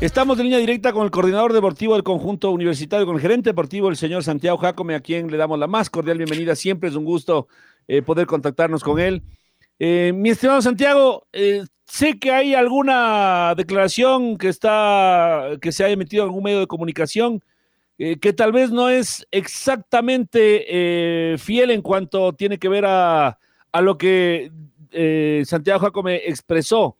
Estamos en línea directa con el coordinador deportivo del conjunto universitario, con el gerente deportivo, el señor Santiago Jacome, a quien le damos la más cordial bienvenida. Siempre es un gusto eh, poder contactarnos con él. Eh, mi estimado Santiago, eh, sé que hay alguna declaración que está, que se ha emitido en algún medio de comunicación, que tal vez no es exactamente fiel en cuanto tiene que ver a, a lo que Santiago Jacome expresó.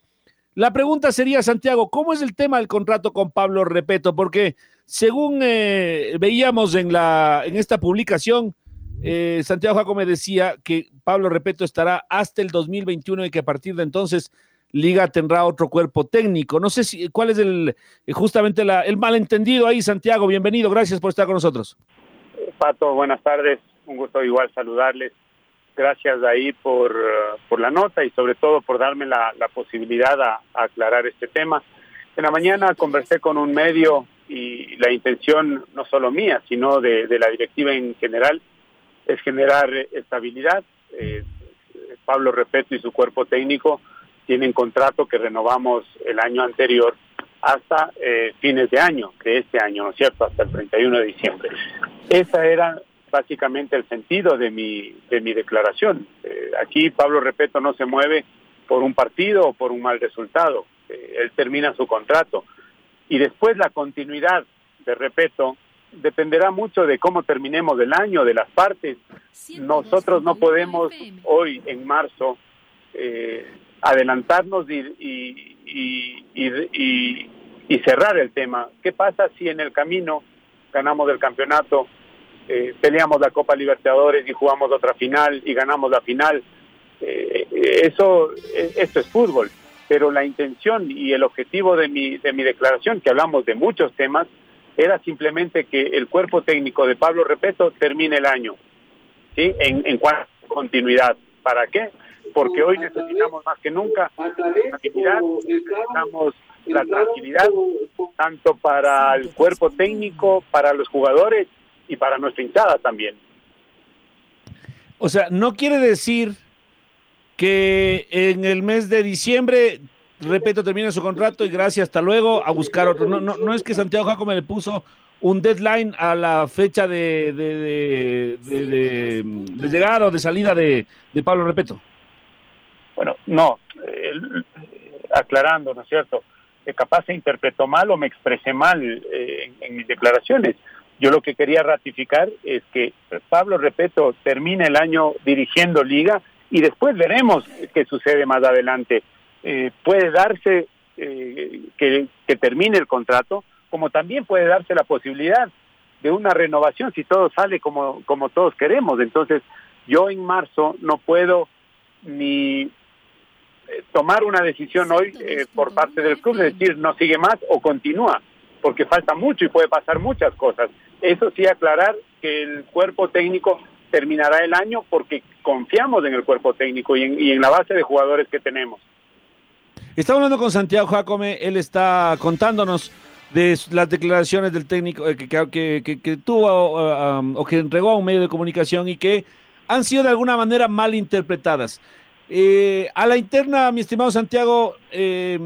La pregunta sería, Santiago, ¿cómo es el tema del contrato con Pablo Repeto? Porque según eh, veíamos en, la, en esta publicación, eh, Santiago Jaco me decía que Pablo Repeto estará hasta el 2021 y que a partir de entonces Liga tendrá otro cuerpo técnico. No sé si cuál es el eh, justamente el malentendido ahí, Santiago. Bienvenido, gracias por estar con nosotros. Pato, buenas tardes. Un gusto igual saludarles gracias ahí por, por la nota y sobre todo por darme la, posibilidad a, aclarar este tema. En la mañana conversé con un medio y la intención no solo mía, sino de, de la directiva en general, es generar estabilidad. Eh, Pablo Repeto y su cuerpo técnico tienen contrato que renovamos el año anterior hasta eh, fines de año, de este año, ¿no es cierto?, hasta el 31 de diciembre. Esa era básicamente el sentido de mi, de mi declaración. Eh, aquí Pablo Repeto no se mueve por un partido o por un mal resultado. Eh, él termina su contrato. Y después la continuidad de Repeto dependerá mucho de cómo terminemos el año, de las partes. Nosotros no podemos hoy, en marzo, eh, adelantarnos y, y, y, y cerrar el tema. ¿Qué pasa si en el camino ganamos el campeonato eh, peleamos la Copa Libertadores y jugamos otra final y ganamos la final. Eh, eso, eh, esto es fútbol, pero la intención y el objetivo de mi, de mi declaración, que hablamos de muchos temas, era simplemente que el cuerpo técnico de Pablo Repeto termine el año, ¿sí? En, en cuanto a continuidad. ¿Para qué? Porque hoy necesitamos más que nunca la tranquilidad, la tranquilidad tanto para el cuerpo técnico, para los jugadores y para nuestra hinchada también. O sea, no quiere decir que en el mes de diciembre, repito, termina su contrato y gracias, hasta luego, a buscar otro. No, no, no es que Santiago Jacome le puso un deadline a la fecha de, de, de, de llegada o de salida de, Pablo Repeto. Bueno, no, aclarando, ¿no es cierto? Que capaz se interpretó mal o me expresé mal eh, en mis declaraciones. Yo lo que quería ratificar es que Pablo Repeto termine el año dirigiendo liga y después veremos qué sucede más adelante. Eh, puede darse eh, que, termine el contrato, como también puede darse la posibilidad de una renovación si todo sale como, como todos queremos. Entonces, yo en marzo no puedo ni eh, tomar una decisión hoy por parte del club de decir no sigue más o continúa, porque falta mucho y puede pasar muchas cosas. Eso sí, aclarar que el cuerpo técnico terminará el año porque confiamos en el cuerpo técnico y en, la base de jugadores que tenemos. Estamos hablando con Santiago Jacome, él está contándonos de las declaraciones del técnico eh, que, que, que, tuvo uh, um, o que entregó a un medio de comunicación y que han sido de alguna manera mal interpretadas. Eh, a la interna, mi estimado Santiago, eh,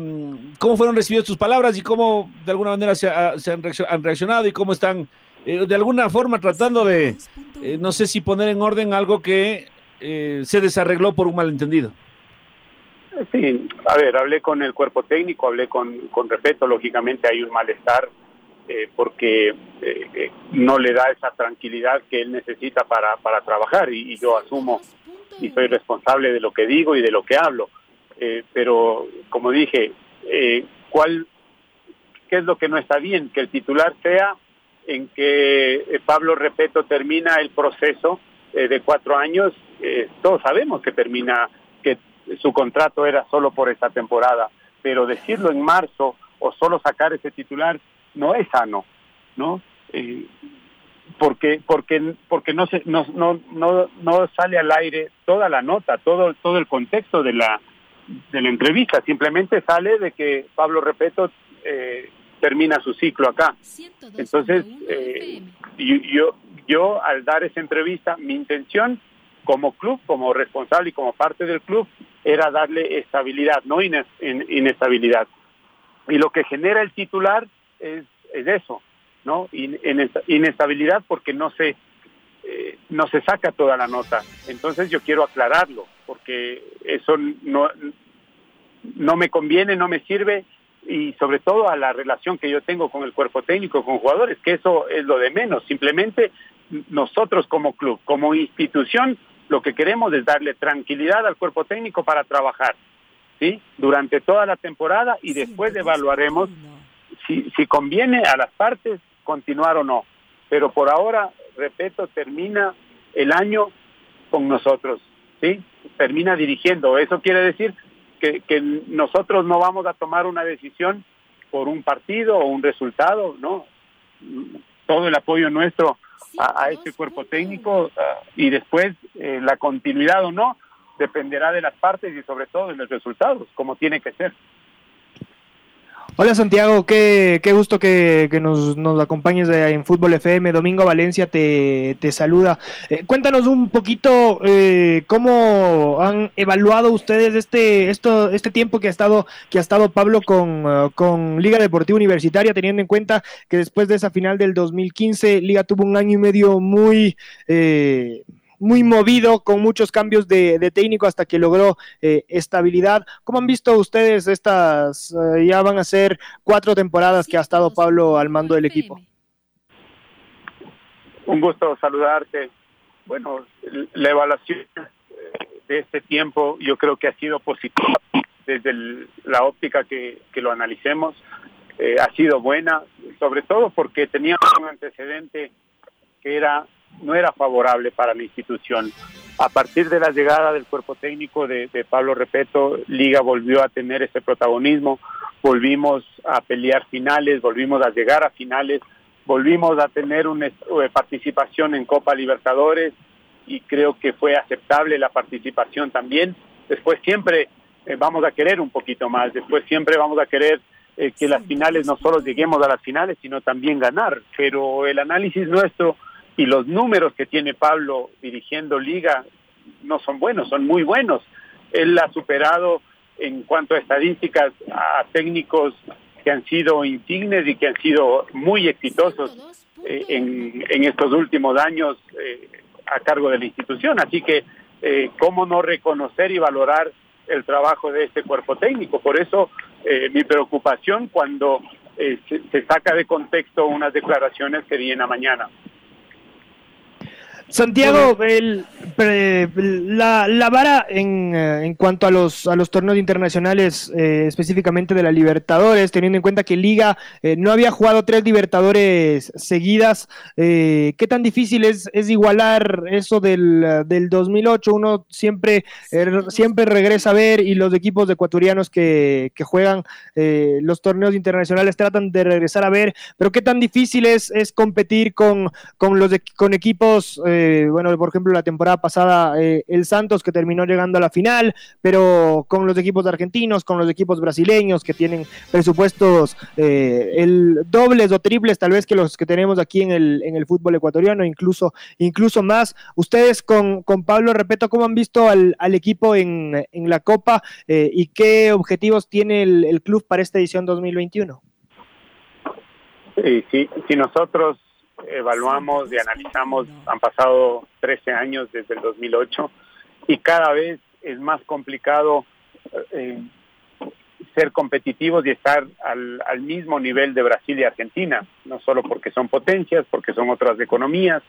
¿cómo fueron recibidas tus palabras y cómo de alguna manera se, han reaccionado y cómo están eh, de alguna forma tratando de, eh, no sé si poner en orden algo que eh, se desarregló por un malentendido. Sí, a ver, hablé con el cuerpo técnico, hablé con, con respeto, lógicamente hay un malestar porque no le da esa tranquilidad que él necesita para, para trabajar y, yo asumo y soy responsable de lo que digo y de lo que hablo. Pero, como dije, ¿cuál, ¿qué es lo que no está bien? Que el titular sea en que eh, Pablo Repeto termina el proceso eh, de cuatro años. Eh, todos sabemos que termina, que su contrato era solo por esta temporada, pero decirlo en marzo o solo sacar ese titular no es sano, ¿no? Porque porque porque no se no, no no no sale al aire toda la nota todo todo el contexto de la de la entrevista simplemente sale de que Pablo Repeto eh, termina su ciclo acá entonces eh, yo yo al dar esa entrevista mi intención como club como responsable y como parte del club era darle estabilidad no inestabilidad y lo que genera el titular es, es eso ¿no? Inestabilidad porque no se, eh, no se saca toda la nota. Entonces yo quiero aclararlo, porque eso no, no me conviene, no me sirve, y sobre todo a la relación que yo tengo con el cuerpo técnico, con jugadores, que eso es lo de menos. Simplemente nosotros como club, como institución, lo que queremos es darle tranquilidad al cuerpo técnico para trabajar, ¿sí? Durante toda la temporada y después evaluaremos si, si conviene a las partes continuar o no. Pero por ahora, repito, termina el año con nosotros, ¿sí? Termina dirigiendo. Eso quiere decir que, que nosotros no vamos a tomar una decisión por un partido o un resultado, ¿no? Todo el apoyo nuestro a, a este cuerpo técnico uh, y después eh, la continuidad o no dependerá de las partes y sobre todo de los resultados, como tiene que ser. Hola Santiago, qué, qué gusto que, que nos, nos, acompañes en Fútbol FM. Domingo Valencia te, te saluda. Eh, cuéntanos un poquito eh, cómo han evaluado ustedes este, esto, este tiempo que ha estado, que ha estado Pablo con, uh, con Liga Deportiva Universitaria, teniendo en cuenta que después de esa final del 2015, Liga tuvo un año y medio muy... Eh, muy movido, con muchos cambios de, de técnico hasta que logró eh, estabilidad. ¿Cómo han visto ustedes estas? Eh, ya van a ser cuatro temporadas que ha estado Pablo al mando del equipo. Un gusto saludarte. Bueno, la evaluación de este tiempo yo creo que ha sido positiva desde el, la óptica que, que lo analicemos. Eh, ha sido buena, sobre todo porque teníamos un antecedente que era no era favorable para la institución. A partir de la llegada del cuerpo técnico de, de, Pablo Repeto, Liga volvió a tener ese protagonismo, volvimos a pelear finales, volvimos a llegar a finales, volvimos a tener una participación en Copa Libertadores y creo que fue aceptable la participación también. Después siempre eh, vamos a querer un poquito más, después siempre vamos a querer eh, que las finales no solo lleguemos a las finales, sino también ganar, pero el análisis nuestro y los números que tiene Pablo dirigiendo liga no son buenos, son muy buenos. Él ha superado en cuanto a estadísticas a técnicos que han sido insignes y que han sido muy exitosos eh, en, estos últimos años eh, a cargo de la institución. Así que, eh, ¿cómo no reconocer y valorar el trabajo de este cuerpo técnico? Por eso, mi preocupación cuando se, se saca de contexto unas declaraciones que vienen a mañana. Santiago, el, la, la, vara en, eh, en, cuanto a los, a los torneos internacionales, eh, específicamente de la Libertadores, teniendo en cuenta que Liga eh, no había jugado tres Libertadores seguidas, eh, ¿qué tan difícil es, es igualar eso del, del 2008? Uno siempre, er, siempre regresa a ver y los equipos ecuatorianos que, que juegan eh, los torneos internacionales tratan de regresar a ver, pero ¿qué tan difícil es, es competir con, con, los, con equipos? Eh, bueno, por ejemplo, la temporada pasada eh, el Santos que terminó llegando a la final, pero con los equipos argentinos, con los equipos brasileños que tienen presupuestos eh, el dobles o triples tal vez que los que tenemos aquí en el, en el fútbol ecuatoriano, incluso, incluso más. Ustedes con, con Pablo Repeto, ¿cómo han visto al, al equipo en, en, la Copa eh, y qué objetivos tiene el, el, club para esta edición 2021? Sí, sí, si nosotros evaluamos y analizamos, han pasado 13 años desde el 2008 y cada vez es más complicado eh, ser competitivos y estar al, al, mismo nivel de Brasil y Argentina, no solo porque son potencias, porque son otras economías,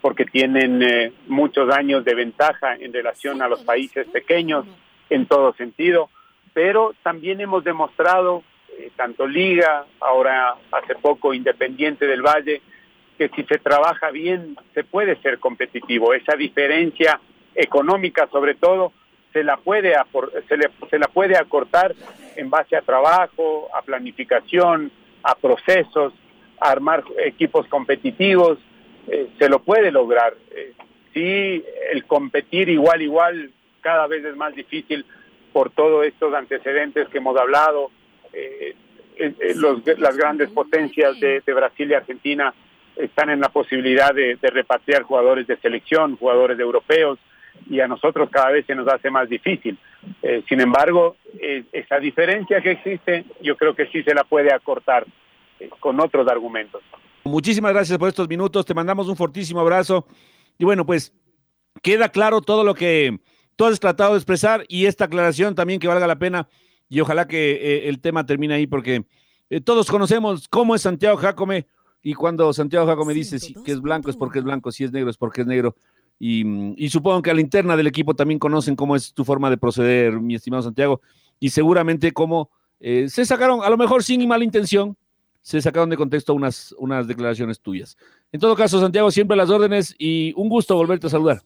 porque tienen eh, muchos años de ventaja en relación a los países pequeños en todo sentido, pero también hemos demostrado, eh, tanto Liga, ahora hace poco Independiente del Valle, que si se trabaja bien se puede ser competitivo. Esa diferencia económica sobre todo se la puede se, le, se la puede acortar en base a trabajo, a planificación, a procesos, a armar equipos competitivos, eh, se lo puede lograr. Eh, sí, el competir igual igual cada vez es más difícil por todos estos antecedentes que hemos hablado. Eh, las grandes potencias de, Brasil y Argentina están en la posibilidad de, repatriar jugadores de selección, jugadores europeos, y a nosotros cada vez se nos hace más difícil. sin embargo, esa diferencia que existe, yo creo que sí se la puede acortar con otros argumentos. Muchísimas gracias por estos minutos, te mandamos un fortísimo abrazo y bueno, pues queda claro todo lo que tú has tratado de expresar y esta aclaración también que valga la pena y ojalá que eh, el tema termine ahí porque eh, todos conocemos cómo es Santiago Jacome y cuando Santiago Jacome dice que es blanco es porque es blanco, si es negro es porque es negro y, supongo que a la interna del equipo también conocen cómo es tu forma de proceder, mi estimado Santiago, y seguramente cómo eh, se sacaron, a lo mejor sin mala intención, se sacaron de contexto unas, unas declaraciones tuyas. En todo caso, Santiago, siempre las órdenes y un gusto volverte a saludar.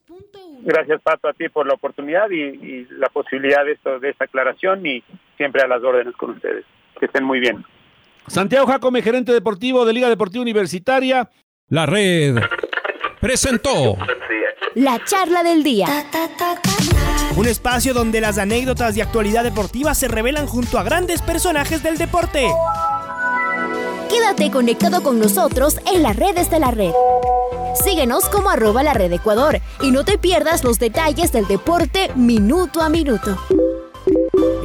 Gracias, Pato, a ti por la oportunidad y, la posibilidad de, esto, de esta aclaración y siempre a las órdenes con ustedes. Que estén muy bien. Santiago Jacome, gerente deportivo de Liga Deportiva Universitaria. La red presentó la charla del día. Un espacio donde las anécdotas de actualidad deportiva se revelan junto a grandes personajes del deporte. Quédate conectado con nosotros en las redes de la red. Síguenos como arroba la red Ecuador y no te pierdas los detalles del deporte minuto a minuto.